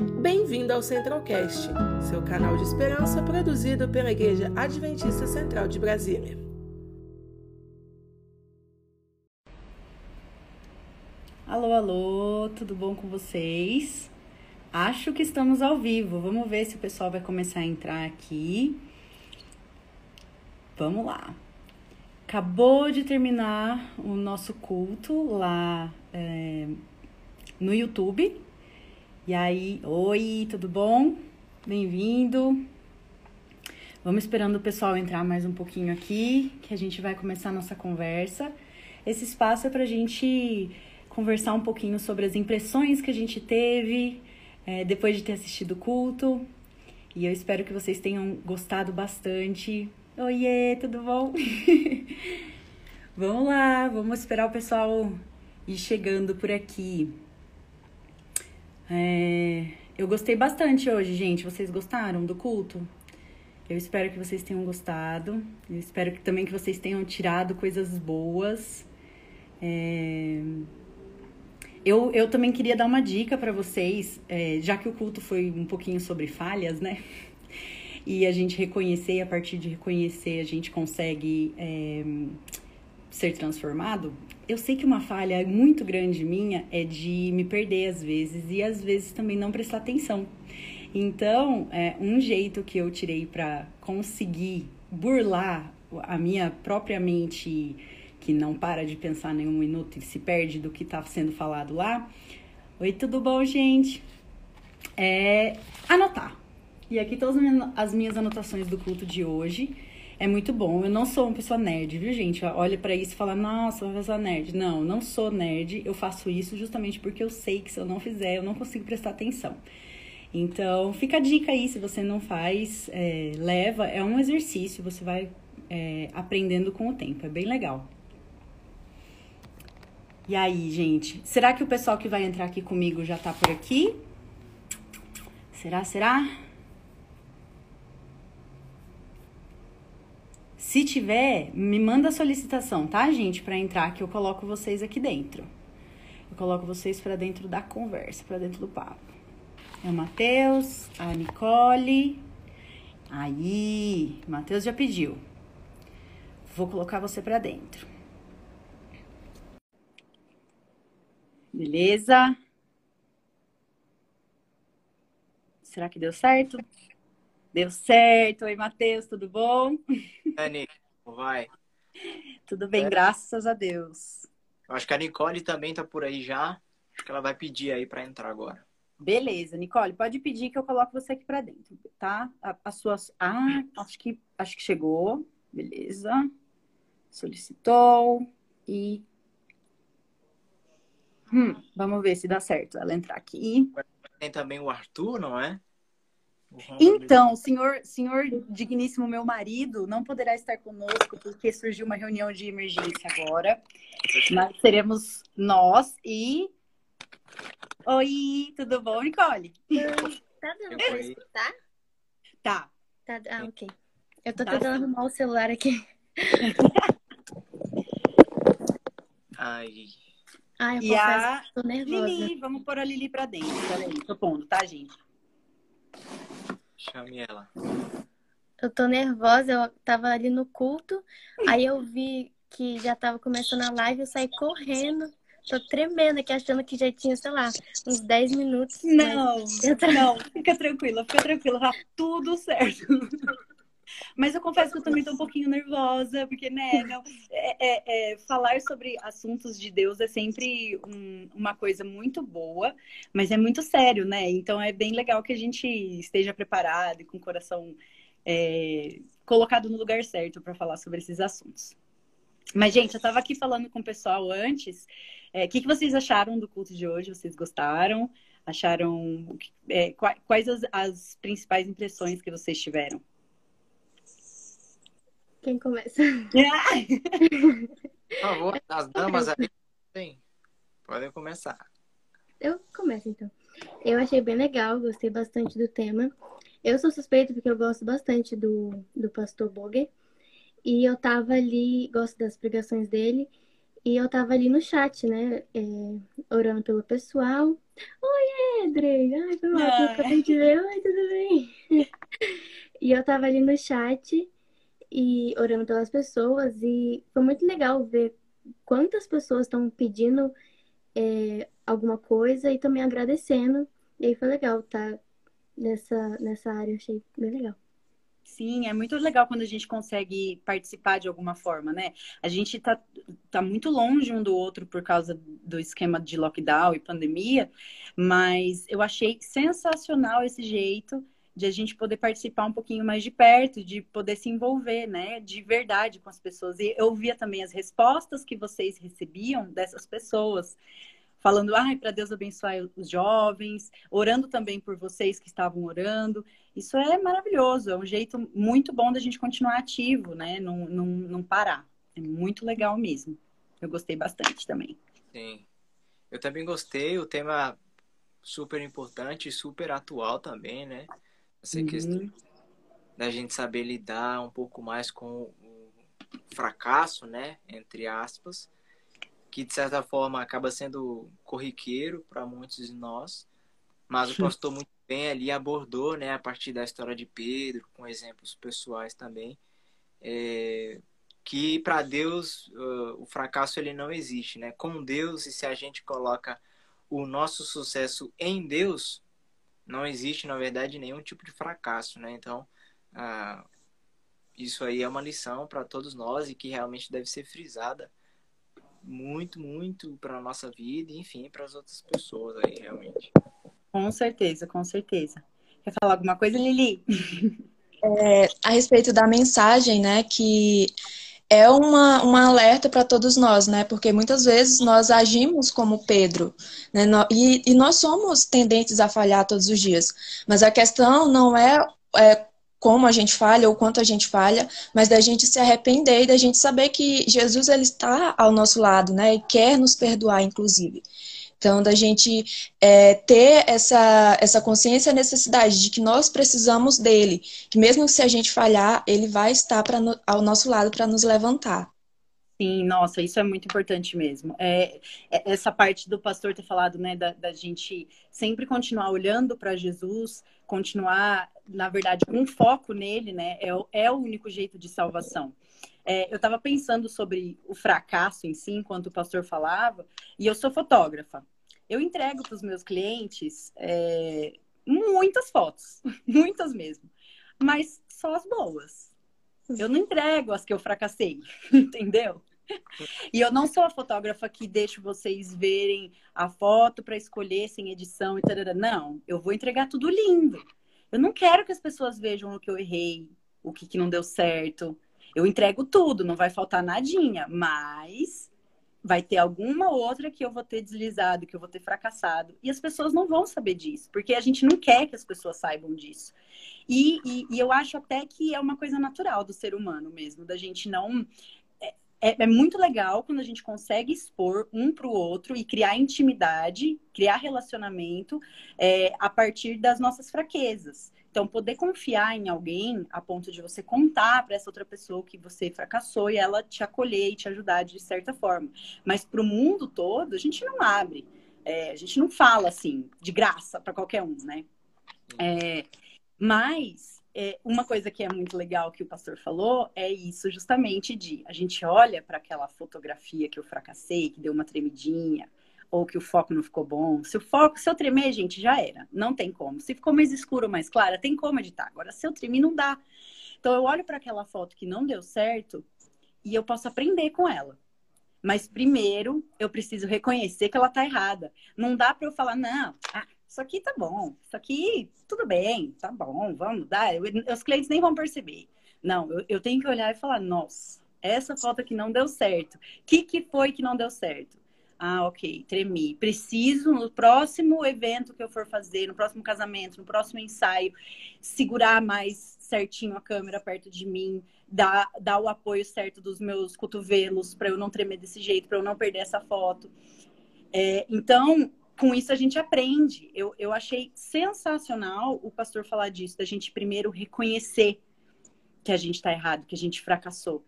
Bem-vindo ao Centralcast, seu canal de esperança produzido pela Igreja Adventista Central de Brasília. Alô, alô, tudo bom com vocês? Acho que estamos ao vivo. Vamos ver se o pessoal vai começar a entrar aqui. Vamos lá. Acabou de terminar o nosso culto lá é, no YouTube. E aí, oi, tudo bom? Bem-vindo. Vamos esperando o pessoal entrar mais um pouquinho aqui, que a gente vai começar a nossa conversa. Esse espaço é para a gente conversar um pouquinho sobre as impressões que a gente teve é, depois de ter assistido o culto. E eu espero que vocês tenham gostado bastante. Oiê, tudo bom? vamos lá, vamos esperar o pessoal ir chegando por aqui. É, eu gostei bastante hoje, gente. Vocês gostaram do culto? Eu espero que vocês tenham gostado. Eu espero que, também que vocês tenham tirado coisas boas. É... Eu, eu também queria dar uma dica para vocês, é, já que o culto foi um pouquinho sobre falhas, né? E a gente reconhecer, e a partir de reconhecer, a gente consegue é, ser transformado. Eu sei que uma falha muito grande minha é de me perder às vezes e às vezes também não prestar atenção. Então, é, um jeito que eu tirei para conseguir burlar a minha própria mente que não para de pensar nenhum minuto e se perde do que está sendo falado lá. Oi, tudo bom, gente? É anotar. E aqui todas as minhas anotações do culto de hoje. É muito bom. Eu não sou uma pessoa nerd, viu, gente? Olha para isso e fala, nossa, uma pessoa nerd. Não, não sou nerd. Eu faço isso justamente porque eu sei que se eu não fizer, eu não consigo prestar atenção. Então, fica a dica aí, se você não faz, é, leva. É um exercício, você vai é, aprendendo com o tempo. É bem legal. E aí, gente? Será que o pessoal que vai entrar aqui comigo já tá por aqui? Será, será? Se tiver, me manda a solicitação, tá, gente, para entrar que eu coloco vocês aqui dentro. Eu coloco vocês para dentro da conversa, para dentro do papo. É o Matheus, a Nicole. Aí, Matheus já pediu. Vou colocar você para dentro. Beleza? Será que deu certo? Deu certo. Oi, Matheus, tudo bom? Dani, como vai? Tudo bem, é. graças a Deus. Eu acho que a Nicole também tá por aí já. Acho que ela vai pedir aí para entrar agora. Beleza, Nicole, pode pedir que eu coloco você aqui para dentro, tá? As suas. Ah, acho que acho que chegou. Beleza. Solicitou e Hum, vamos ver se dá certo ela entrar aqui. Tem também o Arthur, não é? Então, senhor, senhor digníssimo meu marido não poderá estar conosco porque surgiu uma reunião de emergência agora. Mas seremos nós e. Oi, tudo bom, Nicole? Tá dando pra escutar? Tá. Tá, ah, ok. Eu tô tá tentando arrumar o celular aqui. Ai. Ai, eu e a tô nervosa. Lili, vamos pôr a Lili pra dentro. Peraí, tô pondo, tá, gente? Chame ela. Eu tô nervosa, eu tava ali no culto, aí eu vi que já tava começando a live, eu saí correndo. Tô tremendo aqui, achando que já tinha, sei lá, uns 10 minutos. Não, não, fica tranquila, fica tranquila, tá tudo certo. Mas eu confesso que eu também tô um pouquinho nervosa, porque, né, não, é, é, é, falar sobre assuntos de Deus é sempre um, uma coisa muito boa, mas é muito sério, né? Então é bem legal que a gente esteja preparado e com o coração é, colocado no lugar certo para falar sobre esses assuntos. Mas, gente, eu estava aqui falando com o pessoal antes. O é, que, que vocês acharam do culto de hoje? Vocês gostaram? Acharam. É, quais as, as principais impressões que vocês tiveram? Quem começa? Por favor, as damas aí, sim, podem começar. Eu começo então. Eu achei bem legal, gostei bastante do tema. Eu sou suspeita porque eu gosto bastante do, do pastor Boger. E eu tava ali, gosto das pregações dele. E eu tava ali no chat, né? É, orando pelo pessoal. Oi, entrei. Ai, foi mal, eu acabei de ver. Ai, tudo bem. E eu tava ali no chat e orando pelas pessoas e foi muito legal ver quantas pessoas estão pedindo é, alguma coisa e também agradecendo. E aí foi legal estar tá nessa, nessa área, achei bem legal. Sim, é muito legal quando a gente consegue participar de alguma forma, né? A gente tá, tá muito longe um do outro por causa do esquema de lockdown e pandemia, mas eu achei sensacional esse jeito de a gente poder participar um pouquinho mais de perto, de poder se envolver, né, de verdade com as pessoas. E eu via também as respostas que vocês recebiam dessas pessoas falando, ai, para Deus abençoar os jovens, orando também por vocês que estavam orando. Isso é maravilhoso, é um jeito muito bom da gente continuar ativo, né? Não, não, não parar. É muito legal mesmo. Eu gostei bastante também. Sim. Eu também gostei, o tema super importante super atual também, né? Essa uhum. questão da gente saber lidar um pouco mais com o fracasso, né? Entre aspas que de certa forma acaba sendo corriqueiro para muitos de nós, mas o pastor muito bem ali abordou, né, a partir da história de Pedro, com exemplos pessoais também, é, que para Deus uh, o fracasso ele não existe, né? Com Deus e se a gente coloca o nosso sucesso em Deus, não existe na verdade nenhum tipo de fracasso, né? Então uh, isso aí é uma lição para todos nós e que realmente deve ser frisada muito, muito para a nossa vida e, enfim, para as outras pessoas aí, realmente. Com certeza, com certeza. Quer falar alguma coisa, Lili? É, a respeito da mensagem, né, que é uma, uma alerta para todos nós, né? Porque muitas vezes nós agimos como Pedro, né? E, e nós somos tendentes a falhar todos os dias. Mas a questão não é, é como a gente falha ou quanto a gente falha, mas da gente se arrepender e da gente saber que Jesus ele está ao nosso lado, né? E quer nos perdoar, inclusive. Então, da gente é, ter essa, essa consciência e necessidade de que nós precisamos dele, que mesmo se a gente falhar, ele vai estar pra, ao nosso lado para nos levantar. Sim, nossa, isso é muito importante mesmo. É, é, essa parte do pastor ter falado, né, da, da gente sempre continuar olhando para Jesus, continuar, na verdade, com foco nele, né, é, é o único jeito de salvação. É, eu estava pensando sobre o fracasso em si, enquanto o pastor falava, e eu sou fotógrafa. Eu entrego para os meus clientes é, muitas fotos, muitas mesmo, mas só as boas. Eu não entrego as que eu fracassei, entendeu? E eu não sou a fotógrafa que deixo vocês verem a foto para escolher sem edição e tal. Não, eu vou entregar tudo lindo. Eu não quero que as pessoas vejam o que eu errei, o que, que não deu certo. Eu entrego tudo, não vai faltar nadinha, mas vai ter alguma outra que eu vou ter deslizado, que eu vou ter fracassado. E as pessoas não vão saber disso, porque a gente não quer que as pessoas saibam disso. E, e, e eu acho até que é uma coisa natural do ser humano mesmo, da gente não é, é, muito legal quando a gente consegue expor um para o outro e criar intimidade, criar relacionamento é, a partir das nossas fraquezas. Então, poder confiar em alguém a ponto de você contar para essa outra pessoa que você fracassou e ela te acolher e te ajudar de certa forma. Mas para o mundo todo, a gente não abre. É, a gente não fala assim, de graça para qualquer um, né? É, mas é, uma coisa que é muito legal que o pastor falou é isso justamente de a gente olha para aquela fotografia que eu fracassei, que deu uma tremidinha, ou que o foco não ficou bom. Se o foco, se eu tremer, gente, já era. Não tem como. Se ficou mais escuro mais clara, tem como editar. Agora, se eu tremer, não dá. Então, eu olho para aquela foto que não deu certo e eu posso aprender com ela. Mas primeiro, eu preciso reconhecer que ela tá errada. Não dá para eu falar, não, ah, isso aqui tá bom, isso aqui tudo bem, tá bom, vamos dar. Os clientes nem vão perceber. Não, eu, eu, tenho que olhar e falar, nossa, essa foto aqui não deu certo. O que, que foi que não deu certo? Ah, ok, tremi. Preciso, no próximo evento que eu for fazer, no próximo casamento, no próximo ensaio, segurar mais certinho a câmera perto de mim, dar, dar o apoio certo dos meus cotovelos para eu não tremer desse jeito, para eu não perder essa foto. É, então, com isso a gente aprende. Eu, eu achei sensacional o pastor falar disso, da gente primeiro reconhecer que a gente está errado, que a gente fracassou.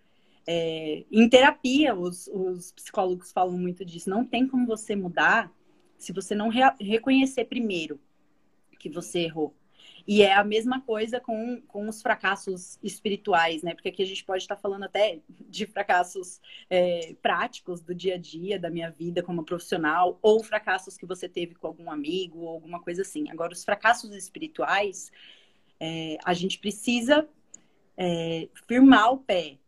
É, em terapia, os, os, psicólogos falam muito disso. Não tem como você mudar se você não re reconhecer primeiro que você errou. E é a mesma coisa com, com os fracassos espirituais, né? Porque aqui a gente pode estar falando até de fracassos é, práticos do dia a dia, da minha vida como profissional, ou fracassos que você teve com algum amigo, ou alguma coisa assim. Agora, os fracassos espirituais, é, a gente precisa é, firmar o pé,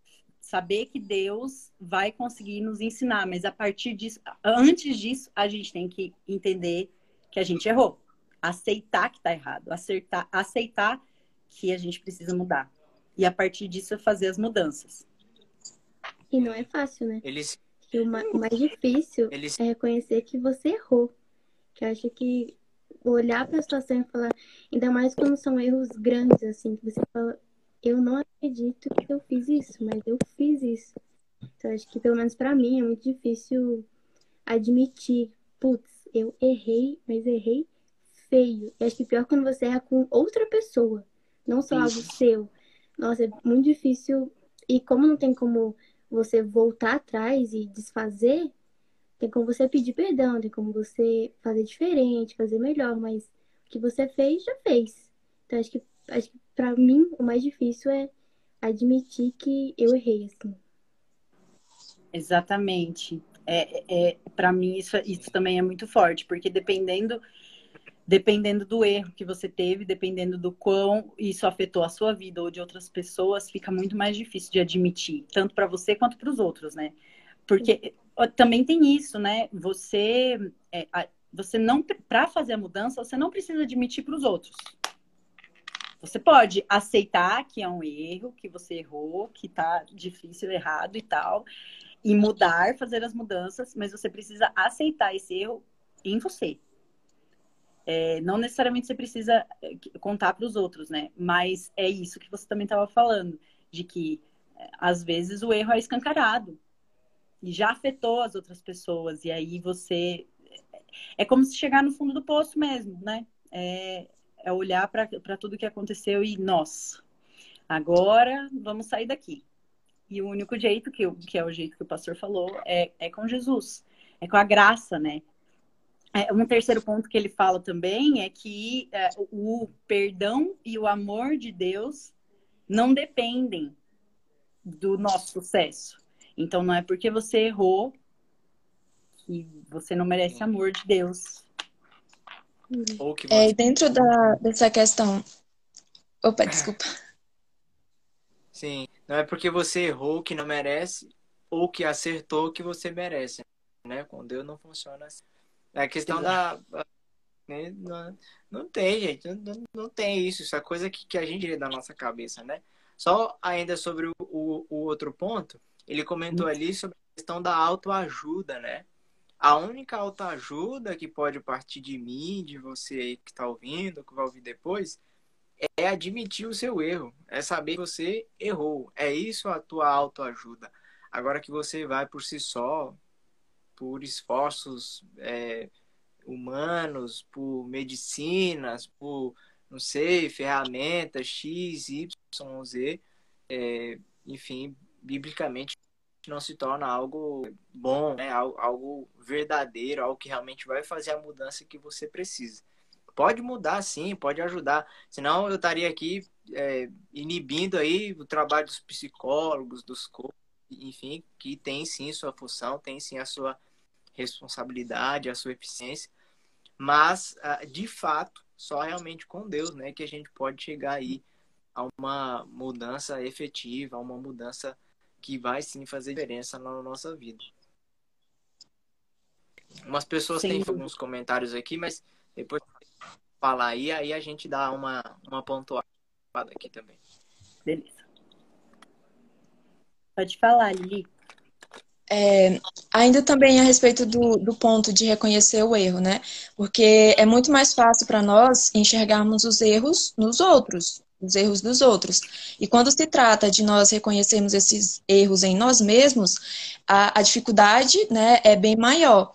saber que Deus vai conseguir nos ensinar, mas a partir disso, antes disso, a gente tem que entender que a gente errou aceitar que está errado, acertar, aceitar que a gente precisa mudar. E a partir disso fazer as mudanças. E não é fácil, né? Eles... E o mais difícil Eles... é reconhecer que você errou. Que eu acho que olhar para a situação e falar, ainda mais quando são erros grandes, assim, que você fala, eu não acredito que eu fiz isso, mas eu fiz isso. Então, acho que pelo menos para mim é muito difícil admitir, putz, eu errei, mas errei feio. E acho que pior quando você erra com outra pessoa, não só algo seu. Nossa, é muito difícil. E como não tem como você voltar atrás e desfazer, tem como você pedir perdão, tem como você fazer diferente, fazer melhor, mas o que você fez, já fez. Então acho que, acho que pra mim o mais difícil é admitir que eu errei, assim. Exatamente. É, é, para mim isso, isso também é muito forte, porque dependendo dependendo do erro que você teve, dependendo do quão isso afetou a sua vida ou de outras pessoas, fica muito mais difícil de admitir, tanto para você quanto para os outros, né? Porque também tem isso, né? Você, é, você não, para fazer a mudança, você não precisa admitir para os outros. Você pode aceitar que é um erro, que você errou, que tá difícil, errado e tal, e mudar, fazer as mudanças, mas você precisa aceitar esse erro em você, é, não necessariamente você precisa é, contar para os outros, né? Mas é isso que você também estava falando, de que é, às vezes o erro é escancarado e já afetou as outras pessoas, e aí você. É, é como se chegar no fundo do poço mesmo, né? É, é olhar para tudo que aconteceu e, nossa, agora vamos sair daqui. E o único jeito, que, que é o jeito que o pastor falou, é, é com Jesus. É com a graça, né? É, um terceiro ponto que ele fala também é que é, o perdão e o amor de Deus não dependem do nosso sucesso. Então, não é porque você errou que você não merece amor de Deus. Você... É, dentro da, dessa questão. Opa, desculpa. Sim, não é porque você errou que não merece ou que acertou que você merece, né? Com Deus não funciona assim. É a questão da. Né, não, não tem, gente. Não, não tem isso. Isso é coisa que, que a gente tira da nossa cabeça, né? Só ainda sobre o, o, o outro ponto, ele comentou ali sobre a questão da autoajuda, né? A única autoajuda que pode partir de mim, de você que está ouvindo, que vai ouvir depois, é admitir o seu erro. É saber que você errou. É isso a tua autoajuda. Agora que você vai por si só, por esforços é, humanos, por medicinas, por, não sei, ferramentas X, Y, Z, é, enfim, biblicamente não se torna algo bom, né? algo, verdadeiro, algo que realmente vai fazer a mudança que você precisa. Pode mudar, sim, pode ajudar. Senão eu estaria aqui é, inibindo aí o trabalho dos psicólogos, dos coaches, enfim, que tem sim sua função, tem sim a sua responsabilidade, a sua eficiência, mas ah, de fato, só realmente com Deus, né, que a gente pode chegar aí a uma mudança efetiva, a uma mudança que vai sim fazer diferença na nossa vida. Umas pessoas sim. têm alguns comentários aqui, mas depois falar aí, aí a gente dá uma, uma pontuada aqui também. Beleza. Pode falar, Lili. É, ainda também a respeito do, do ponto de reconhecer o erro, né? Porque é muito mais fácil para nós enxergarmos os erros nos outros, os erros dos outros. E quando se trata de nós reconhecermos esses erros em nós mesmos, a, a dificuldade né, é bem maior.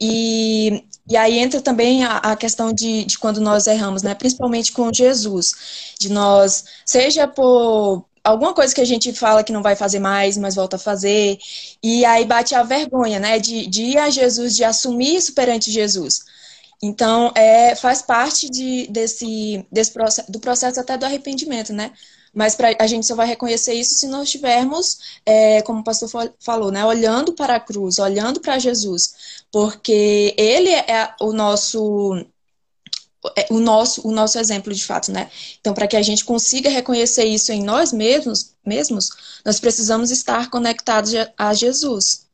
E, e aí entra também a, a questão de, de quando nós erramos, né? Principalmente com Jesus, de nós, seja por alguma coisa que a gente fala que não vai fazer mais, mas volta a fazer. E aí bate a vergonha, né? De, de ir a Jesus, de assumir isso perante Jesus. Então, é, faz parte de, desse, desse processo, do processo até do arrependimento, né? Mas pra, a gente só vai reconhecer isso se nós estivermos, é, como o pastor falou, né, olhando para a cruz, olhando para Jesus, porque ele é o nosso é, o nosso o nosso exemplo de fato, né? Então, para que a gente consiga reconhecer isso em nós mesmos, mesmos, nós precisamos estar conectados a Jesus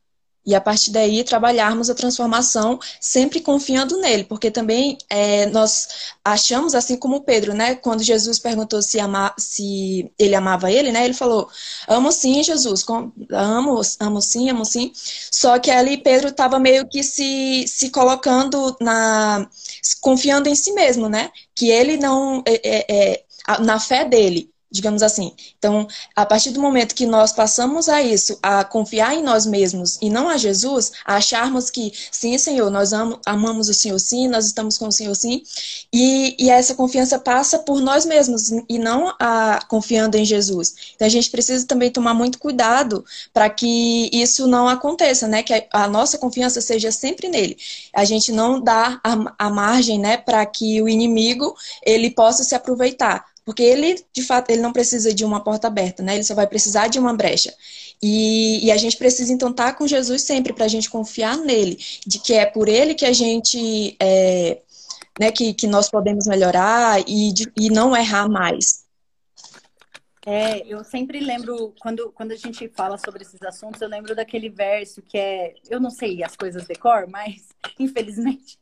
e a partir daí trabalharmos a transformação sempre confiando nele, porque também é, nós achamos assim como Pedro, né? Quando Jesus perguntou se, ama, se ele amava ele, né? Ele falou: amo sim, Jesus, amo, amo sim, amo sim. Só que ali Pedro estava meio que se, se colocando na confiando em si mesmo, né? Que ele não é, é, é na fé dele digamos assim. Então, a partir do momento que nós passamos a isso, a confiar em nós mesmos e não a Jesus, a acharmos que, sim, Senhor, nós am amamos o Senhor sim, nós estamos com o Senhor sim, e, e essa confiança passa por nós mesmos e não a, confiando em Jesus. Então, a gente precisa também tomar muito cuidado para que isso não aconteça, né? Que a, a, nossa confiança seja sempre nele. A gente não dá a, a margem, né, para que o inimigo ele possa se aproveitar porque ele, de fato, ele não precisa de uma porta aberta, né? Ele só vai precisar de uma brecha. E, e a gente precisa, então, estar tá com Jesus sempre para a gente confiar nele, de que é por ele que a gente, é, né, que, que nós podemos melhorar e, de, e não errar mais. É, eu sempre lembro, quando, quando a gente fala sobre esses assuntos, eu lembro daquele verso que é, eu não sei as coisas de cor, mas, infelizmente,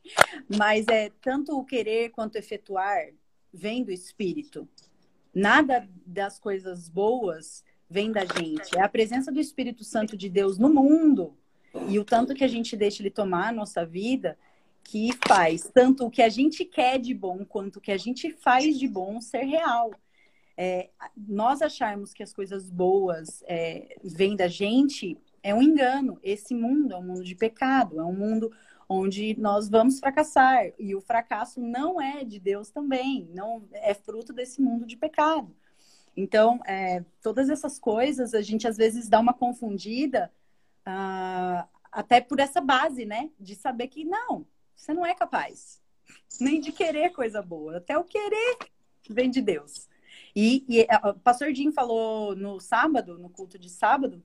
mas é tanto o querer quanto efetuar vem do Espírito. Nada das coisas boas vem da gente. É a presença do Espírito Santo de Deus no mundo e o tanto que a gente deixa ele tomar a nossa vida que faz tanto o que a gente quer de bom quanto o que a gente faz de bom ser real. É, nós acharmos que as coisas boas é, vêm da gente é um engano. Esse mundo é um mundo de pecado, é um mundo onde nós vamos fracassar. E o fracasso não é de Deus também, não é fruto desse mundo de pecado. Então, é, todas essas coisas a gente às vezes dá uma confundida, uh, até por essa base, né? De saber que não, você não é capaz nem de querer coisa boa, até o querer vem de Deus. E, e o pastor Jim falou no sábado, no culto de sábado,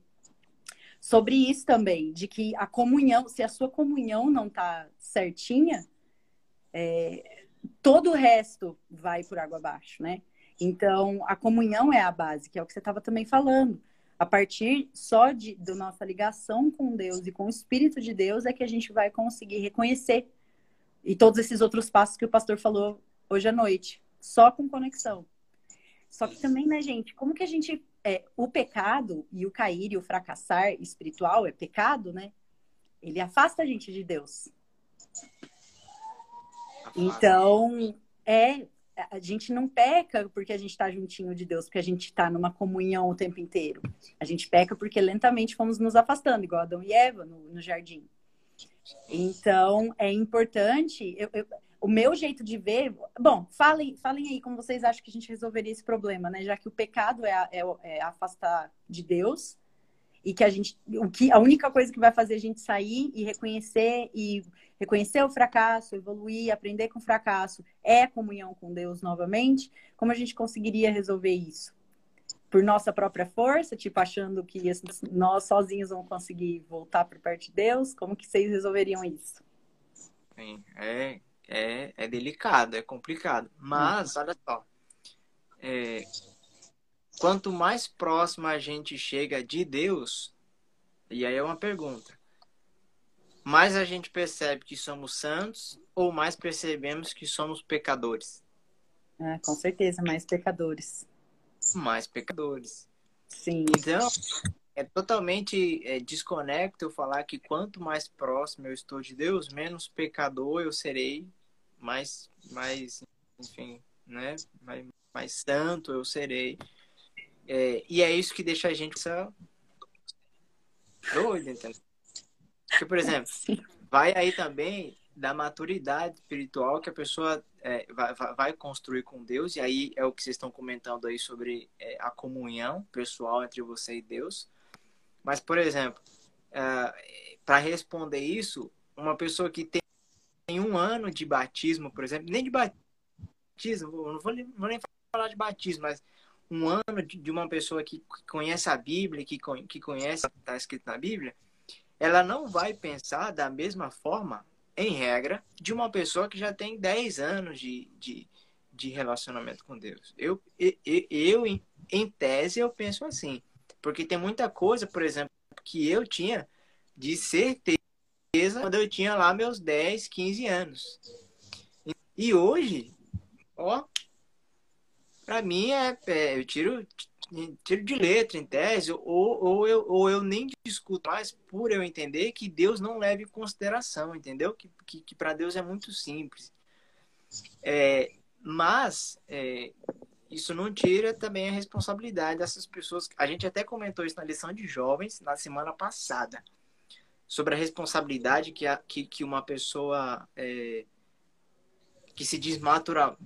sobre isso também, de que a comunhão, se a sua comunhão não tá certinha, é, todo o resto vai por água abaixo, né? Então, a comunhão é a base, que é o que você estava também falando. A partir só de, da nossa ligação com Deus e com o Espírito de Deus é que a gente vai conseguir reconhecer. E todos esses outros passos que o pastor falou hoje à noite. Só com conexão. Só que também, né, gente, como que a gente é, o pecado e o cair e o fracassar espiritual é pecado, né? Ele afasta a gente de Deus. Então, é, a gente não peca porque a gente está juntinho de Deus, porque a gente está numa comunhão o tempo inteiro. A gente peca porque lentamente fomos nos afastando, igual Adão e Eva no, no jardim. Então, é importante. Eu, eu, o meu jeito de ver. Bom, falem, falem aí como vocês acham que a gente resolveria esse problema, né? Já que o pecado é, é, é afastar de Deus e que a gente. O que, a única coisa que vai fazer a gente sair e reconhecer e reconhecer o fracasso, evoluir, aprender com o fracasso é comunhão com Deus novamente. Como a gente conseguiria resolver isso? Por nossa própria força, tipo achando que nós sozinhos vamos conseguir voltar para perto de Deus? Como que vocês resolveriam isso? Sim, é é, é delicado, é complicado. Mas, olha só, é, quanto mais próximo a gente chega de Deus, e aí é uma pergunta, mais a gente percebe que somos santos ou mais percebemos que somos pecadores? É, com certeza, mais pecadores. Mais pecadores. Sim. Então, é totalmente é, desconecto eu falar que quanto mais próximo eu estou de Deus, menos pecador eu serei mais, mais enfim, né? Mais, mais santo eu serei. É, e é isso que deixa a gente doido, entendeu? Porque, por exemplo, vai aí também da maturidade espiritual que a pessoa é, vai, vai, construir com Deus, e aí é o que vocês estão comentando aí sobre é, a comunhão pessoal entre você e Deus. Mas, por exemplo, é, para responder isso, uma pessoa que tem um ano de batismo, por exemplo, nem de batismo, não vou, não vou nem falar de batismo, mas um ano de uma pessoa que conhece a Bíblia, que, que conhece o que está escrito na Bíblia, ela não vai pensar da mesma forma, em regra, de uma pessoa que já tem 10 anos de, de, de relacionamento com Deus. Eu, eu, eu, em tese, eu penso assim. Porque tem muita coisa, por exemplo, que eu tinha de certeza quando eu tinha lá meus 10, 15 anos. E hoje, ó, para mim é, é, eu tiro tiro de letra em tese ou, ou, eu, ou eu nem discuto mais por eu entender que Deus não leva em consideração, entendeu? Que, que, que para Deus é muito simples. É, mas é, isso não tira também a responsabilidade dessas pessoas. A gente até comentou isso na lição de jovens na semana passada sobre a responsabilidade que, a, que, que uma pessoa é, que se diz matura,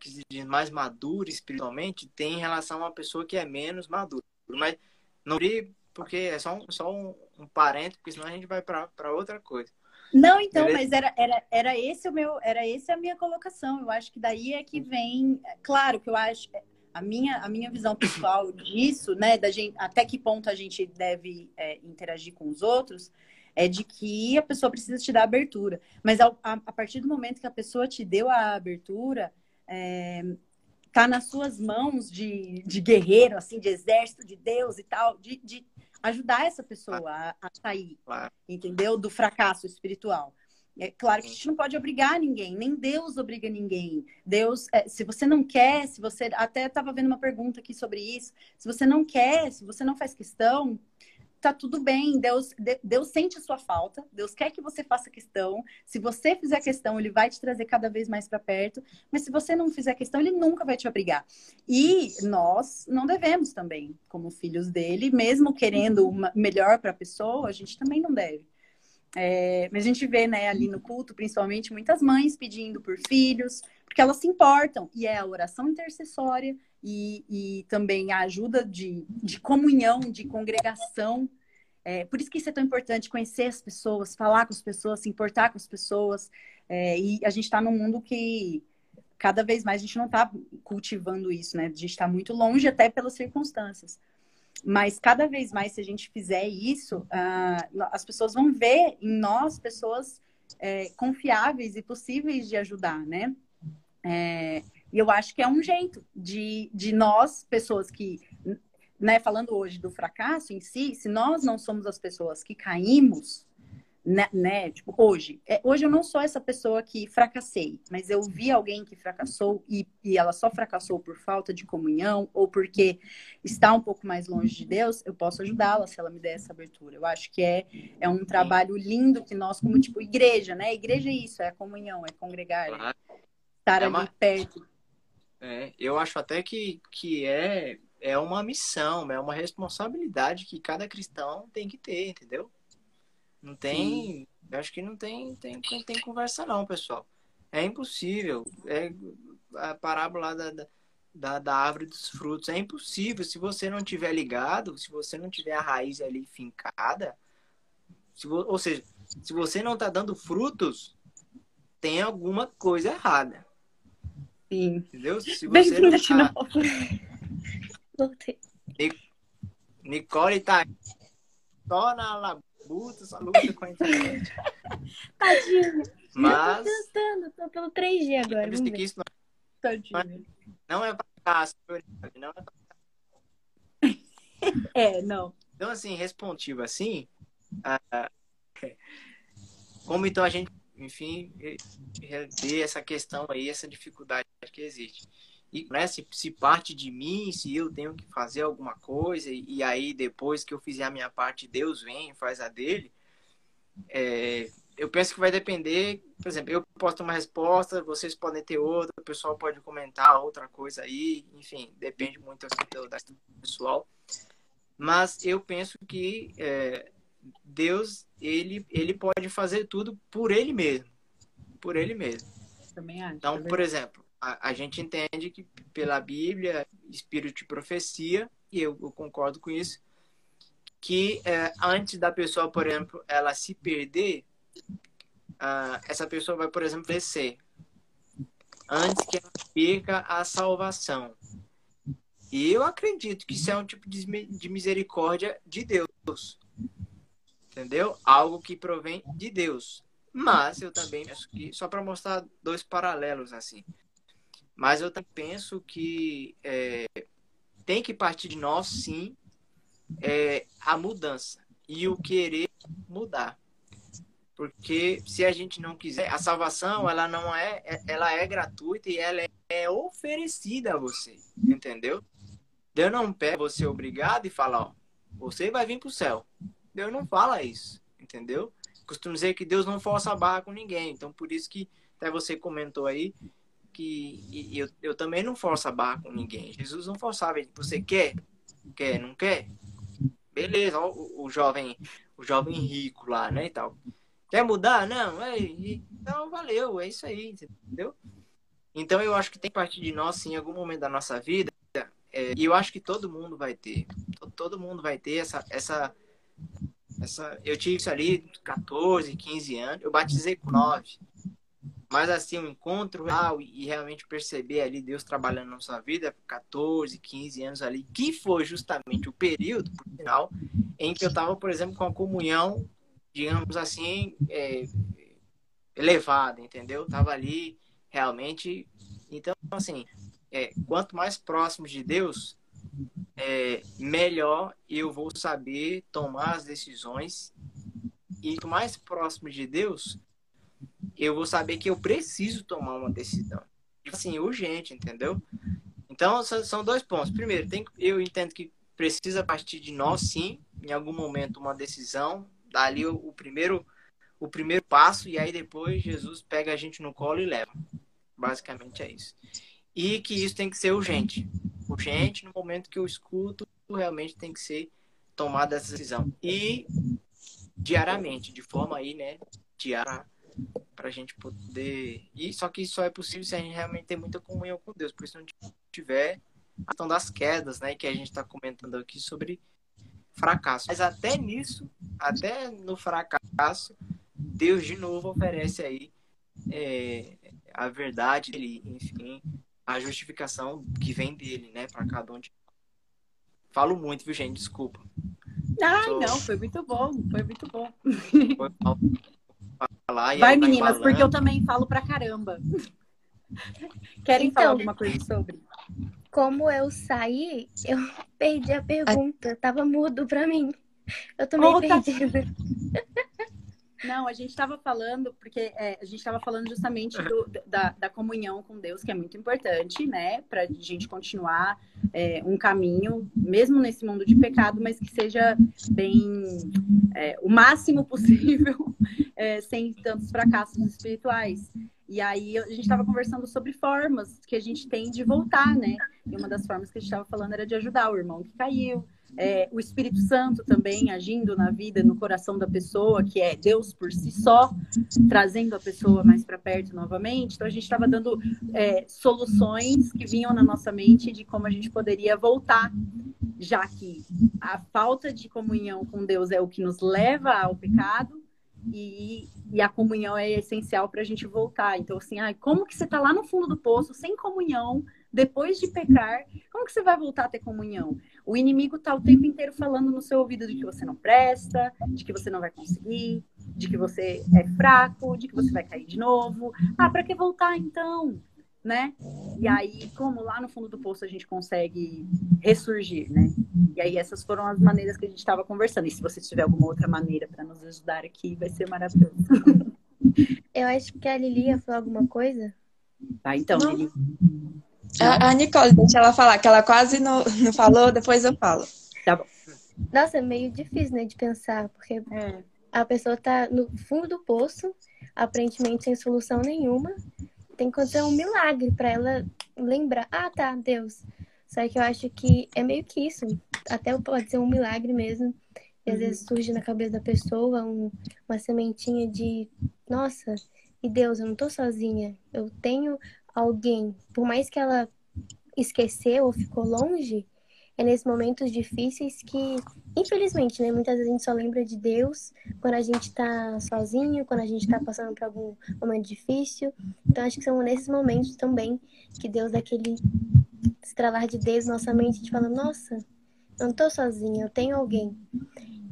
que se diz mais madura espiritualmente tem em relação a uma pessoa que é menos madura. Mas não porque é só um, só um, um parente, porque senão a gente vai para outra coisa. Não, então, Beleza? mas era, era, era esse o meu, era esse a minha colocação. Eu acho que daí é que vem, claro que eu acho a minha, a minha visão pessoal disso, né, da gente, até que ponto a gente deve é, interagir com os outros, é de que a pessoa precisa te dar abertura. Mas a, a, a partir do momento que a pessoa te deu a abertura, é, tá nas suas mãos de, de guerreiro, assim, de exército de Deus e tal, de, de ajudar essa pessoa a, a sair, entendeu? Do fracasso espiritual. É claro que a gente não pode obrigar ninguém, nem Deus obriga ninguém. Deus, é, se você não quer, se você até estava vendo uma pergunta aqui sobre isso, se você não quer, se você não faz questão, tá tudo bem. Deus, Deus sente a sua falta. Deus quer que você faça questão. Se você fizer questão, ele vai te trazer cada vez mais para perto. Mas se você não fizer questão, ele nunca vai te obrigar. E nós não devemos também, como filhos dele, mesmo querendo uma melhor para a pessoa, a gente também não deve. É, mas a gente vê, né, ali no culto, principalmente, muitas mães pedindo por filhos, porque elas se importam. E é a oração intercessória e, e também a ajuda de, de comunhão, de congregação. É, por isso que isso é tão importante, conhecer as pessoas, falar com as pessoas, se importar com as pessoas. É, e a gente está num mundo que cada vez mais a gente não está cultivando isso, né? A gente está muito longe até pelas circunstâncias. Mas cada vez mais, se a gente fizer isso, uh, as pessoas vão ver em nós pessoas é, confiáveis e possíveis de ajudar, né? É, e eu acho que é um jeito de, de nós, pessoas que, né, falando hoje do fracasso em si, se nós não somos as pessoas que caímos, né, né, tipo, hoje, é, hoje eu não sou essa pessoa que fracassei, mas eu vi alguém que fracassou e, e ela só fracassou por falta de comunhão ou porque está um pouco mais longe de Deus, eu posso ajudá-la se ela me der essa abertura. Eu acho que é, é um trabalho lindo que nós, como tipo igreja, né? Igreja é isso, é a comunhão, é congregar, é estar é uma... ali perto. É, eu acho até que, que é, é uma missão, é uma responsabilidade que cada cristão tem que ter, entendeu? Não tem. Eu acho que não tem, tem, tem, conversa, não, pessoal. É impossível. É a parábola da, da, da árvore dos frutos. É impossível. Se você não tiver ligado, se você não tiver a raiz ali fincada, se vo, ou seja, se você não está dando frutos, tem alguma coisa errada. Sim. Entendeu? Se você não tá... Voltei. Nicole tá só na labuta, só luta com a internet. Tadinha. Mas... Eu tô tentando, tô pelo 3G agora. Eu que isso não... Tadinha. Não é fácil, não é É, não. Então, assim, responsivo assim, ah, como então a gente enfim, ver essa questão aí, essa dificuldade que existe. E né, se, se, parte de mim, se eu tenho que fazer alguma coisa, e, e, aí depois que eu fizer a minha parte, Deus vem e faz a dele, é, eu penso que vai depender, por exemplo, eu posso ter uma resposta, vocês podem ter outra, o pessoal pode comentar outra coisa aí, enfim, depende muito do, do pessoal. Mas eu penso que é, Deus, ele, ele pode fazer tudo por ele mesmo. Por ele mesmo. Também acho. Então, por exemplo, a, gente entende que pela Bíblia, espírito de profecia, e eu, eu concordo com isso, que é, antes da pessoa, por exemplo, ela se perder, ah, essa pessoa vai, por exemplo, descer antes que ela perca a salvação. E eu acredito que isso é um tipo de misericórdia de Deus. Entendeu? Algo que provém de Deus. Mas eu também penso que, só para mostrar dois paralelos assim, mas eu também penso que é, tem que partir de nós, sim, é, a mudança e o querer mudar. Porque se a gente não quiser, a salvação ela não é, ela é gratuita e ela é, é oferecida a você, entendeu? Deus não pega você obrigado e fala, ó, você vai vir para o céu. Deus não fala isso, entendeu? Costumo dizer que Deus não força a barra com ninguém. Então, por isso que até você comentou aí que eu, eu também não forço a barra com ninguém. Jesus não forçava. Você quer? Quer? Não quer? Beleza, ó, o, o jovem o jovem rico lá, né, e tal. Quer mudar? Não, é, então valeu, é isso aí, entendeu? Então eu acho que tem partir de nós, sim, em algum momento da nossa vida, é, e eu acho que todo mundo vai ter, todo mundo vai ter essa, essa, essa, eu tive isso ali 14, 15 anos, eu batizei com 9, mas assim, um encontro real e realmente perceber ali Deus trabalhando na sua vida, 14, 15 anos ali, que foi justamente o período, por final, em que eu estava, por exemplo, com a comunhão, digamos assim, é, elevada, entendeu? Tava ali realmente. Então, assim, é, quanto mais próximos de Deus, é, melhor eu vou saber tomar as decisões. E quanto mais próximo de Deus, eu vou saber que eu preciso tomar uma decisão. Assim, urgente, entendeu? Então, são dois pontos. Primeiro, tem, eu entendo que precisa partir de nós, sim, em algum momento, uma decisão. Dali o, o primeiro o primeiro passo e aí depois Jesus pega a gente no colo e leva. Basicamente é isso. E que isso tem que ser urgente. Urgente no momento que eu escuto, realmente tem que ser tomada essa decisão. E diariamente, de forma aí, né, diária para a gente poder. E só que só é possível se a gente realmente ter muita comunhão com Deus. Porque se não tiver a questão das quedas, né? Que a gente está comentando aqui sobre fracasso. Mas até nisso, até no fracasso, Deus de novo oferece aí é, a verdade dele, enfim, a justificação que vem dele, né, para cada um de Falo muito, viu, gente? Desculpa. Ai, Tô... não, foi muito bom, foi muito bom. Foi mal falar. Vai, tá meninas, porque eu também falo pra caramba. Querem então, falar alguma coisa sobre? Como eu saí, eu perdi a pergunta. Tava mudo pra mim. Eu tô meio Conta. perdida. Não, a gente estava falando, porque é, a gente estava falando justamente do, da, da, comunhão com Deus, que é muito importante, né? Para a gente continuar é, um caminho, mesmo nesse mundo de pecado, mas que seja bem é, o máximo possível, é, sem tantos fracassos espirituais. E aí a gente estava conversando sobre formas que a gente tem de voltar, né? E uma das formas que a gente estava falando era de ajudar o irmão que caiu, é, o Espírito Santo também agindo na vida, no coração da pessoa, que é Deus por si só, trazendo a pessoa mais para perto novamente. Então a gente estava dando é, soluções que vinham na nossa mente de como a gente poderia voltar, já que a falta de comunhão com Deus é o que nos leva ao pecado. E, e a comunhão é essencial para a gente voltar. Então, assim, ah, como que você está lá no fundo do poço, sem comunhão, depois de pecar, como que você vai voltar a ter comunhão? O inimigo está o tempo inteiro falando no seu ouvido de que você não presta, de que você não vai conseguir, de que você é fraco, de que você vai cair de novo. Ah, para que voltar então? Né? E aí, como lá no fundo do poço a gente consegue ressurgir, né? E aí essas foram as maneiras que a gente estava conversando. E se você tiver alguma outra maneira para nos ajudar aqui, vai ser maravilhoso. Eu acho que a Lili ia falar alguma coisa. Tá, então, Lili. A, a, Nicole, deixa ela falar, que ela quase não, não falou, depois eu falo. Tá bom. Nossa, é meio difícil, né, de pensar, porque é. a pessoa tá no fundo do poço, aparentemente sem solução nenhuma. Tem que acontecer um milagre para ela lembrar, ah, tá, Deus. Só que eu acho que é meio que isso. Até pode ser um milagre mesmo. E às uhum. vezes surge na cabeça da pessoa um, uma sementinha de, nossa, e Deus, eu não tô sozinha. Eu tenho alguém, por mais que ela esqueceu ou ficou longe, é nesses momentos difíceis que, infelizmente, né, muitas vezes a gente só lembra de Deus quando a gente está sozinho, quando a gente está passando por algum momento difícil. Então, acho que são nesses momentos também que Deus dá aquele estralar de Deus na nossa mente, de fala, nossa, eu não estou sozinha, eu tenho alguém.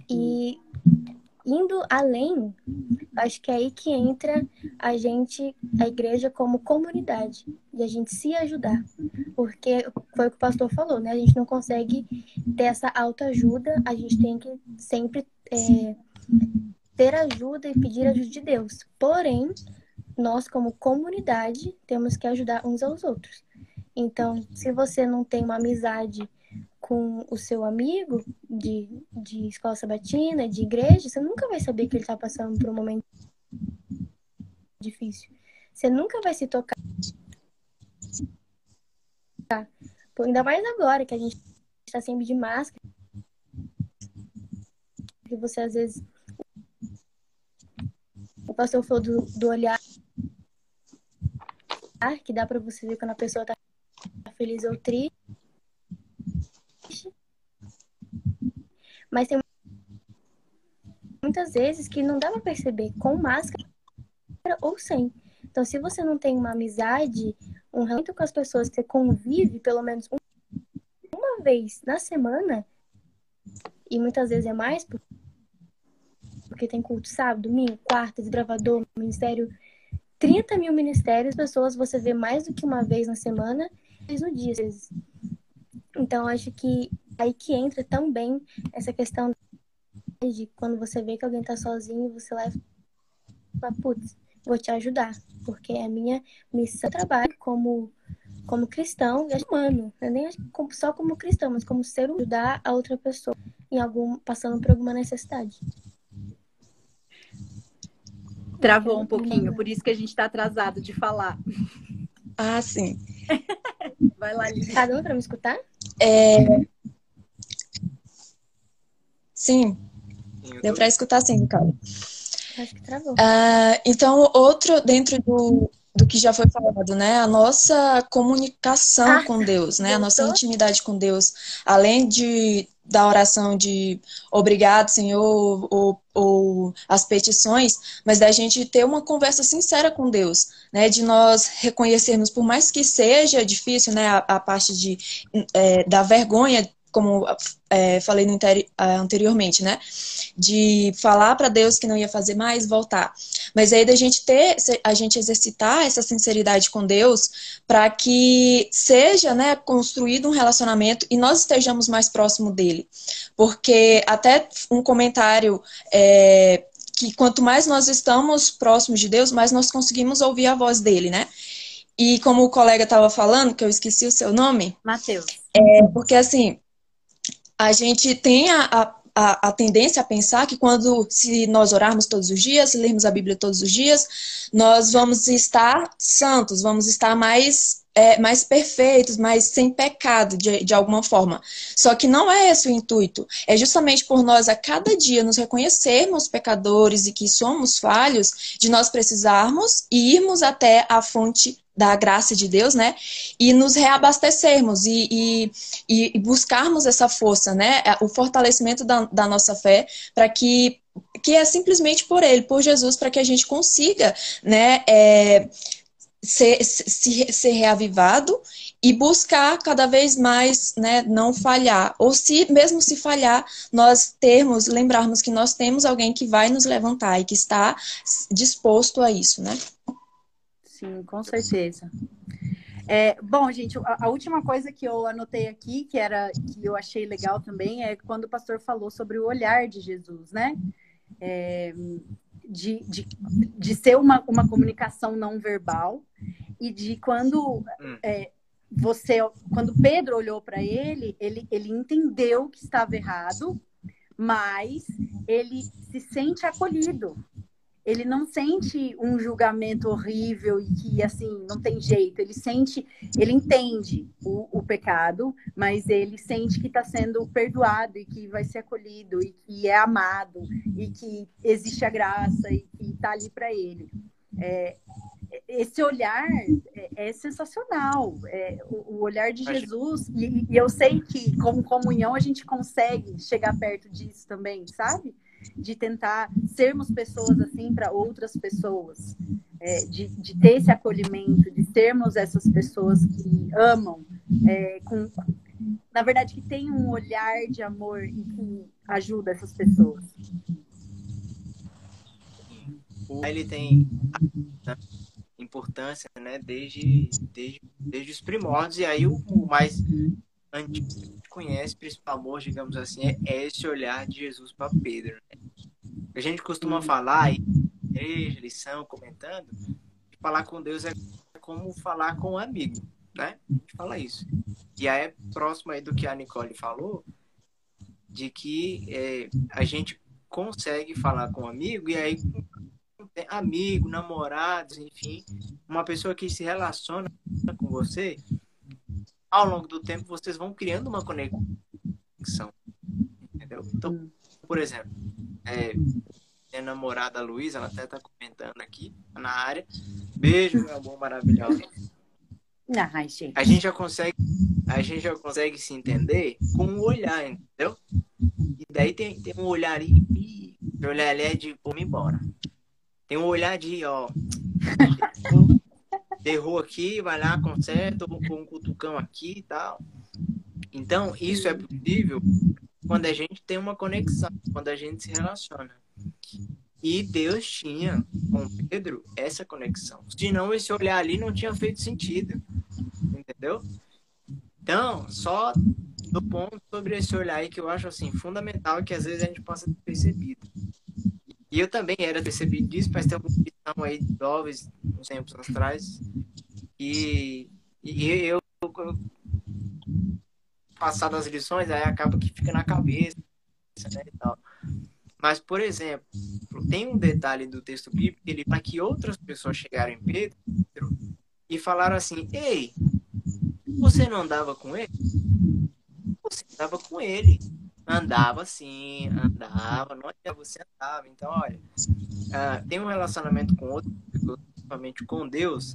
E indo além, acho que é aí que entra a gente, a igreja como comunidade, e a gente se ajudar. Porque foi o que o pastor falou, né? A gente não consegue ter essa autoajuda, a gente tem que sempre é, ter ajuda e pedir ajuda de Deus. Porém, nós como comunidade temos que ajudar uns aos outros. Então, se você não tem uma amizade com o seu amigo de, de escola sabatina, de igreja, você nunca vai saber que ele está passando por um momento difícil. Você nunca vai se tocar. Ainda mais agora que a gente está sempre de máscara. Que você às vezes. O pastor falou do, do olhar que dá para você ver quando a pessoa está feliz ou triste. Mas tem muitas vezes que não dá pra perceber com máscara ou sem. Então, se você não tem uma amizade, um relacionamento com as pessoas que você convive pelo menos uma vez na semana, e muitas vezes é mais, porque tem culto sábado, domingo, quarta, desbravador, ministério, 30 mil ministérios, pessoas você vê mais do que uma vez na semana, vez no dia. Então, acho que aí que entra também essa questão de quando você vê que alguém tá sozinho, você leva fala, putz, vou te ajudar, porque é a minha missão trabalho como como cristão e humano, não é nem só como cristão, mas como ser humano, ajudar a outra pessoa em algum passando por alguma necessidade. Travou um pouquinho, por isso que a gente está atrasado de falar. Ah, sim. Vai lá, Lili. Tá dando para me escutar? É... Sim, deu para escutar sim, Ricardo. Acho que travou. Uh, então, outro dentro do, do que já foi falado, né? A nossa comunicação ah, com Deus, né? A nossa intimidade com Deus, além de da oração de obrigado, Senhor, ou, ou as petições, mas da gente ter uma conversa sincera com Deus, né? De nós reconhecermos, por mais que seja difícil, né? A, a parte de, é, da vergonha como é, falei anteriormente, né? De falar para Deus que não ia fazer mais, voltar. Mas aí da gente ter, a gente exercitar essa sinceridade com Deus para que seja, né, construído um relacionamento e nós estejamos mais próximo dele. Porque até um comentário é, que quanto mais nós estamos próximos de Deus, mais nós conseguimos ouvir a voz dele, né? E como o colega estava falando, que eu esqueci o seu nome. Mateus. É, porque assim, a gente tem a, a, a, tendência a pensar que quando se nós orarmos todos os dias, se lermos a Bíblia todos os dias, nós vamos estar santos, vamos estar mais é, mais perfeitos, mais sem pecado, de, de alguma forma. Só que não é esse o intuito. É justamente por nós, a cada dia, nos reconhecermos pecadores e que somos falhos, de nós precisarmos irmos até a fonte da graça de Deus, né? E nos reabastecermos e, e, e buscarmos essa força, né? É, o fortalecimento da, da nossa fé para que que é simplesmente por ele, por Jesus, para que a gente consiga, né, é, ser, se, ser reavivado e buscar cada vez mais, né, não falhar. Ou se, mesmo se falhar, nós termos, lembrarmos que nós temos alguém que vai nos levantar e que está disposto a isso, né? Sim, com certeza. É, bom, gente, a, a, última coisa que eu anotei aqui, que era que eu achei legal também, é quando o pastor falou sobre o olhar de Jesus, né? É, de, de, de ser uma, uma comunicação não verbal e de quando hum. é, você, quando Pedro olhou para ele, ele, ele entendeu que estava errado, mas ele se sente acolhido ele não sente um julgamento horrível e que assim não tem jeito. Ele sente, ele entende o, o pecado, mas ele sente que está sendo perdoado e que vai ser acolhido e que é amado e que existe a graça e que está ali para ele. É, esse olhar é, é sensacional. É, o, o, olhar de Jesus, e, e, eu sei que como comunhão a gente consegue chegar perto disso também, sabe? De tentar sermos pessoas assim para outras pessoas, é, de, de, ter esse acolhimento, de sermos essas pessoas que amam, é, com, na verdade, que tem um olhar de amor e que ajuda essas pessoas. Ele tem importância, né, desde, desde, desde os primórdios, e aí o, o mais a gente conhece, principal amor, digamos assim, é, é esse olhar de Jesus para Pedro. Né? A gente costuma falar, e igreja, lição, comentando, falar com Deus é como falar com um amigo, né? A gente fala isso. E aí é próximo aí do que a Nicole falou, de que é, a gente consegue falar com um amigo, e aí amigo, namorados, enfim, uma pessoa que se relaciona com você, ao longo do tempo vocês vão criando uma conexão. Entendeu? Então, por exemplo, é, minha namorada Luísa, ela até tá comentando aqui na área. Beijo, meu amor maravilhoso. Ai, gente. A gente já consegue, a gente já consegue se entender com o olhar, entendeu? E daí tem, tem um olhar ali, o olhar ali é de vamos embora. Tem um olhar de, ó. Errou aqui, vai lá, conserta, vou pôr um cutucão aqui e tal. Então, isso é possível quando a gente tem uma conexão, quando a gente se relaciona. E Deus tinha com Pedro essa conexão. Senão, esse olhar ali não tinha feito sentido. Entendeu? Então, só do ponto sobre esse olhar aí que eu acho assim fundamental que às vezes a gente possa ter percebido. E eu também era percebido disso, mas tem uma questão aí de jovens, uns tempos atrás. E, e eu, eu das lições, aí acaba que fica na cabeça, né, e tal. Mas, por exemplo, tem um detalhe do texto bíblico, ele para que outras pessoas chegaram em Pedro e falaram assim, ei, você não andava com ele? Você andava com ele. Andava sim, andava, não é você andava. Então, olha, uh, tem um relacionamento com outro, principalmente com Deus,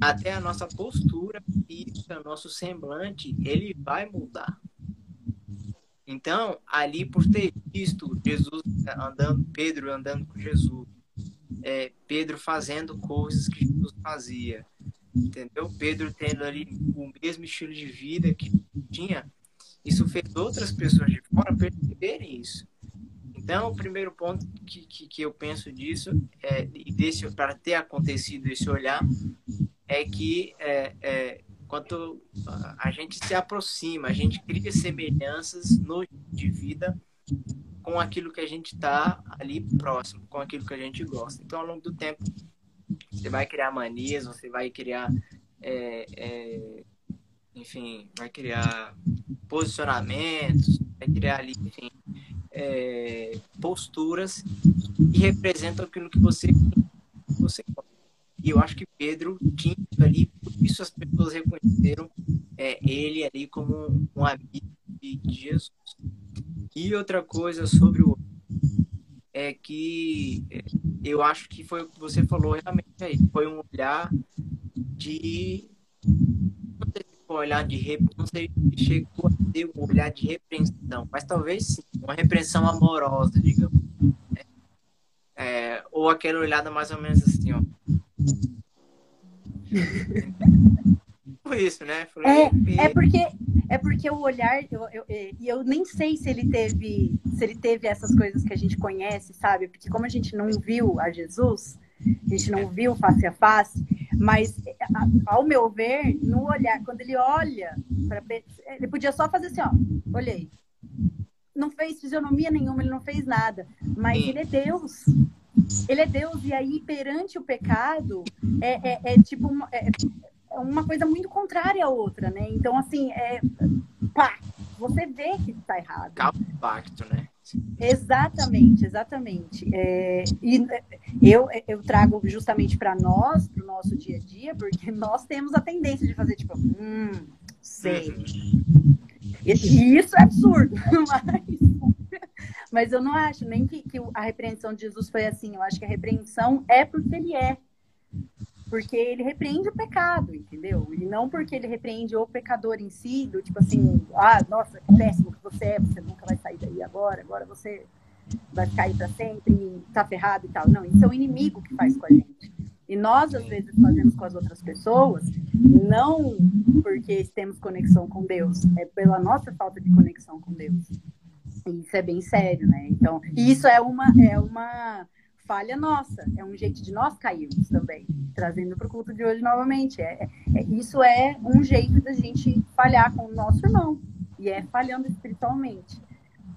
até a nossa postura física, nosso semblante, ele vai mudar. Então, ali por ter visto Jesus andando, Pedro andando com Jesus, é, Pedro fazendo coisas que Jesus fazia, entendeu? Pedro tendo ali o mesmo estilo de vida que tinha, isso fez outras pessoas de fora perceberem isso. Então, o primeiro ponto que, que, que eu penso disso, é, e desse para ter acontecido esse olhar, é que é, é, quanto a gente se aproxima, a gente cria semelhanças no de vida com aquilo que a gente está ali próximo, com aquilo que a gente gosta. Então, ao longo do tempo, você vai criar manias, você vai criar é, é enfim, vai criar posicionamentos, vai criar ali, enfim, é, posturas que representam aquilo que você, você E eu acho que Pedro tinha ali, por isso as pessoas reconheceram é, ele ali como um, amigo de, de Jesus. E outra coisa sobre o é que é, eu acho que foi o que você falou realmente aí, foi um olhar de um olhar de não sei se chegou a ter um olhar de repreensão, mas talvez sim, uma repreensão amorosa, digamos. Né? É, ou aquela olhada mais ou menos assim, ó. Por isso, né? Falei, é, é porque é porque o olhar eu, eu, eu nem sei se ele teve se ele teve essas coisas que a gente conhece, sabe? Porque como a gente não viu a Jesus, a gente não viu face a face, mas ao meu ver, no olhar, quando ele olha, pra, ele podia só fazer assim, ó, olhei. Não fez fisionomia nenhuma, ele não fez nada, mas ele é Deus. Ele é Deus, e aí perante o pecado é, é, é tipo uma, é, é uma coisa muito contrária à outra, né? Então, assim, é, pá, você vê que está errado. Causa impacto, né? Exatamente, exatamente. É, e eu, eu trago justamente para nós, para o nosso dia a dia, porque nós temos a tendência de fazer tipo, hum, sei. E isso é absurdo, mas, mas eu não acho nem que, que a repreensão de Jesus foi assim. Eu acho que a repreensão é porque ele é. Porque ele repreende o pecado, entendeu? E não porque ele repreende o pecador em si, do tipo assim, ah, nossa, que péssimo que você é, você nunca vai sair daí agora, agora você vai ficar aí para sempre, tá ferrado e tal. Não, isso é o inimigo que faz com a gente. E nós, às vezes, fazemos com as outras pessoas, não porque temos conexão com Deus, é pela nossa falta de conexão com Deus. E isso é bem sério, né? Então, isso é uma, é uma falha nossa, é um jeito de nós cairmos também, trazendo para o culto de hoje novamente. É, é, isso é um jeito da gente falhar com o nosso irmão, e é falhando espiritualmente.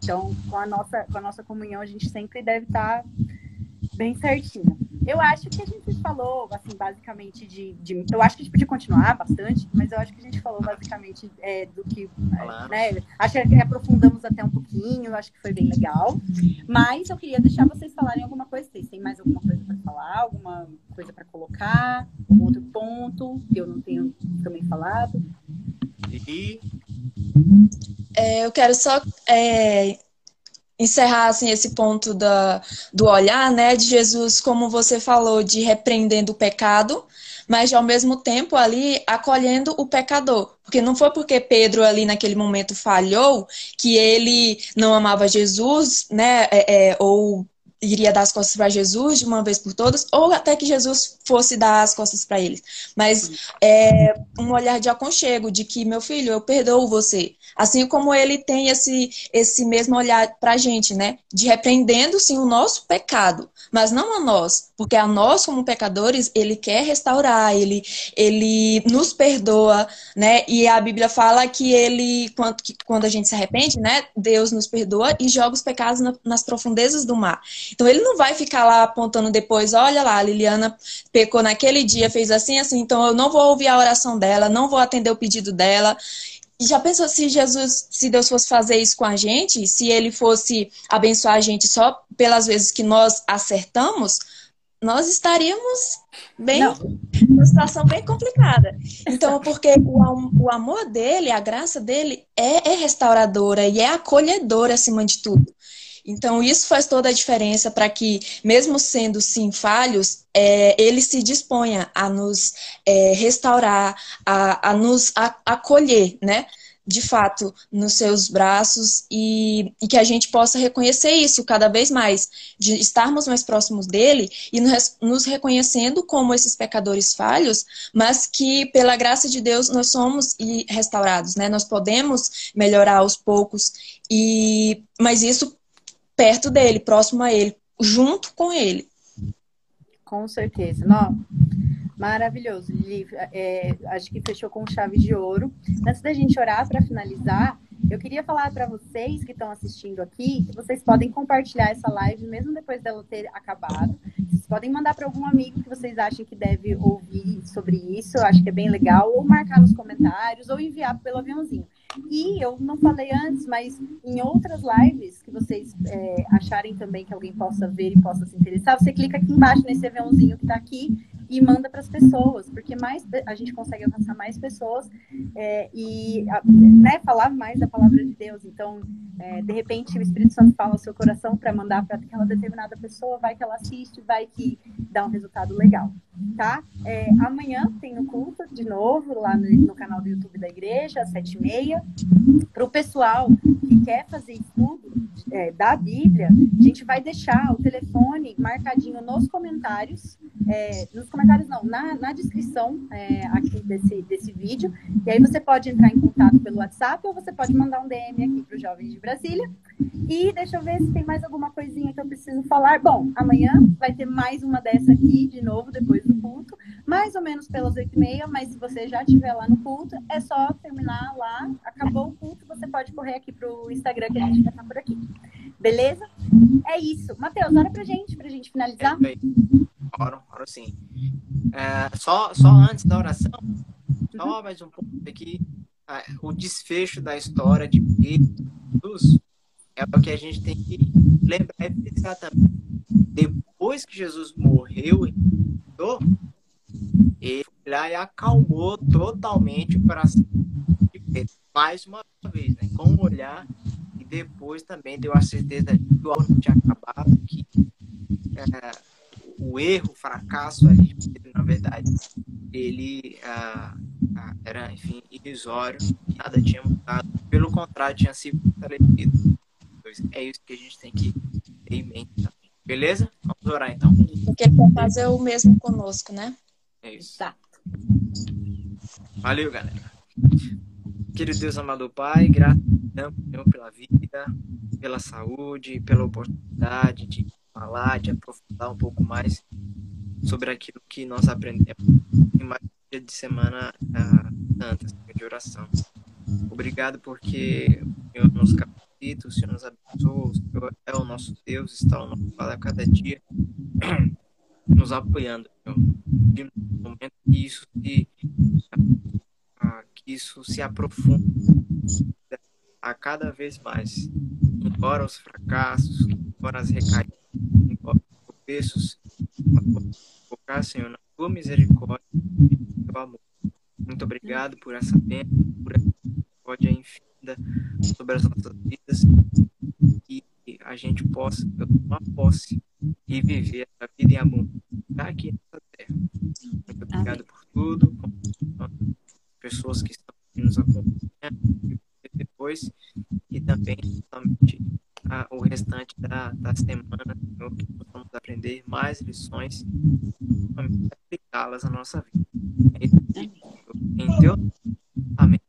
Então, com a nossa, com a nossa comunhão, a gente sempre deve estar bem certinho. Eu acho que a gente falou, assim, basicamente de, de, Eu acho que a gente podia continuar bastante, mas eu acho que a gente falou basicamente é, do que. Né, acho que aprofundamos até um pouquinho, acho que foi bem legal. Mas eu queria deixar vocês falarem alguma coisa. Vocês têm mais alguma coisa para falar? Alguma coisa para colocar? Algum outro ponto que eu não tenho também falado? E. É, eu quero só é, encerrar assim, esse ponto da, do olhar, né, de Jesus, como você falou, de repreendendo o pecado, mas ao mesmo tempo ali acolhendo o pecador. Porque não foi porque Pedro ali naquele momento falhou que ele não amava Jesus, né, é, é, ou iria dar as costas para Jesus de uma vez por todas, ou até que Jesus fosse dar as costas para eles. Mas é um olhar de aconchego, de que, meu filho, eu perdoo você. Assim como ele tem esse, esse mesmo olhar para a gente, né? De repreendendo, sim, o nosso pecado, mas não a nós, porque a nós, como pecadores, ele quer restaurar, ele, ele nos perdoa, né? E a Bíblia fala que ele, quando, que, quando a gente se arrepende, né? Deus nos perdoa e joga os pecados na, nas profundezas do mar. Então ele não vai ficar lá apontando depois, olha lá, a Liliana pecou naquele dia, fez assim, assim, então eu não vou ouvir a oração dela, não vou atender o pedido dela. E já pensou se Jesus, se Deus fosse fazer isso com a gente, se ele fosse abençoar a gente só pelas vezes que nós acertamos, nós estaríamos bem numa situação bem complicada. Então, porque o, o amor dele, a graça dele é, é restauradora e é acolhedora acima de tudo. Então, isso faz toda a diferença para que, mesmo sendo sim falhos, é, ele se disponha a nos é, restaurar, a, a nos acolher, né? De fato, nos seus braços e, e, que a gente possa reconhecer isso cada vez mais, de estarmos mais próximos dele e nos, nos reconhecendo como esses pecadores falhos, mas que pela graça de Deus nós somos restaurados, né? Nós podemos melhorar aos poucos e mas isso perto dele, próximo a ele, junto com ele. Com certeza. Não, maravilhoso, Lili. É, acho que fechou com chave de ouro. Antes da gente orar para finalizar, eu queria falar para vocês que estão assistindo aqui que vocês podem compartilhar essa live mesmo depois dela ter acabado. Vocês podem mandar para algum amigo que vocês achem que deve ouvir sobre isso. Eu acho que é bem legal. Ou marcar nos comentários ou enviar pelo aviãozinho. E eu não falei antes, mas em outras lives que vocês é, acharem também que alguém possa ver e possa se interessar, você clica aqui embaixo nesse aviãozinho que está aqui e manda para as pessoas, porque mais a gente consegue alcançar mais pessoas é, e né, falar mais da palavra de Deus. Então, é, de repente, o Espírito Santo fala ao seu coração para mandar para aquela determinada pessoa, vai que ela assiste, vai que dá um resultado legal, tá? É, amanhã tem o culto de novo lá no, no, canal do YouTube da igreja, às sete e meia. Para o pessoal que quer fazer estudo é, da Bíblia, a gente vai deixar o telefone marcadinho nos comentários, é, nos comentários não, na, na descrição é, aqui desse, desse vídeo. E aí você pode entrar em contato pelo WhatsApp ou você pode mandar um DM aqui para os Jovens de Brasília. E deixa eu ver se tem mais alguma coisinha que eu preciso falar. Bom, amanhã vai ter mais uma dessa aqui, de novo, depois do culto, mais ou menos pelas oito e meia, mas se você já estiver lá no culto, é só terminar lá, acabou o culto, você pode correr aqui para o Instagram que a gente vai estar por aqui. Beleza? É isso. Matheus, ora pra gente, pra gente finalizar. Oro, oro sim. É, só, só antes da oração, só uhum. mais um pouco aqui. É, o desfecho da história de Jesus é o que a gente tem que lembrar é exatamente. Depois que Jesus morreu e ele e acalmou totalmente o coração de Pedro. Mais uma vez, né? com um olhar depois também deu a certeza de que o ano tinha acabado, que é, o erro, o fracasso ali não verdade, ele ah, ah, era, enfim, irrisório, nada tinha mudado, pelo contrário, tinha sido fortalecido. É isso que a gente tem que ter em mente também. Beleza? Vamos orar então. Porque ele quer fazer o mesmo conosco, né? É isso. Exato. Valeu, galera. Querido Deus amado Pai, graças pela vida, pela saúde, pela oportunidade de falar, de aprofundar um pouco mais sobre aquilo que nós aprendemos em mais um dia de semana uh, santa, de oração. Obrigado porque o Senhor nos capacita, o Senhor nos abençoa, o Senhor é o nosso Deus, está ao nosso lado a cada dia, nos apoiando, Senhor. Que isso se, que isso se aprofunda a cada vez mais, embora os fracassos, embora as recaídas, embora os tropeços, focar, Senhor, na tua misericórdia e no teu amor. Muito obrigado por essa bênção, por essa misericórdia infinita sobre as nossas vidas e a gente possa tomar posse e viver a vida em amor aqui nessa Muito obrigado por tudo, pessoas que estão nos acompanhando depois e também somente a, o restante da, da semana, que possamos aprender mais lições e aplicá-las na nossa vida. É em Deus. Amém.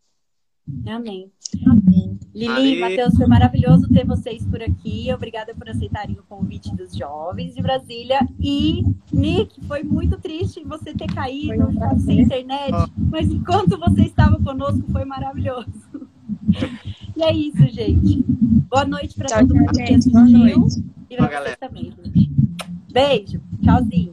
Amém. Amém. Lili, Matheus, foi maravilhoso ter vocês por aqui. Obrigada por aceitarem o convite dos jovens de Brasília. E, Nick, foi muito triste você ter caído sem internet, mas enquanto você estava conosco, foi maravilhoso. E é isso, gente. Boa noite para todo mundo que assistiu. E para vocês também, gente. Beijo. Tchauzinho.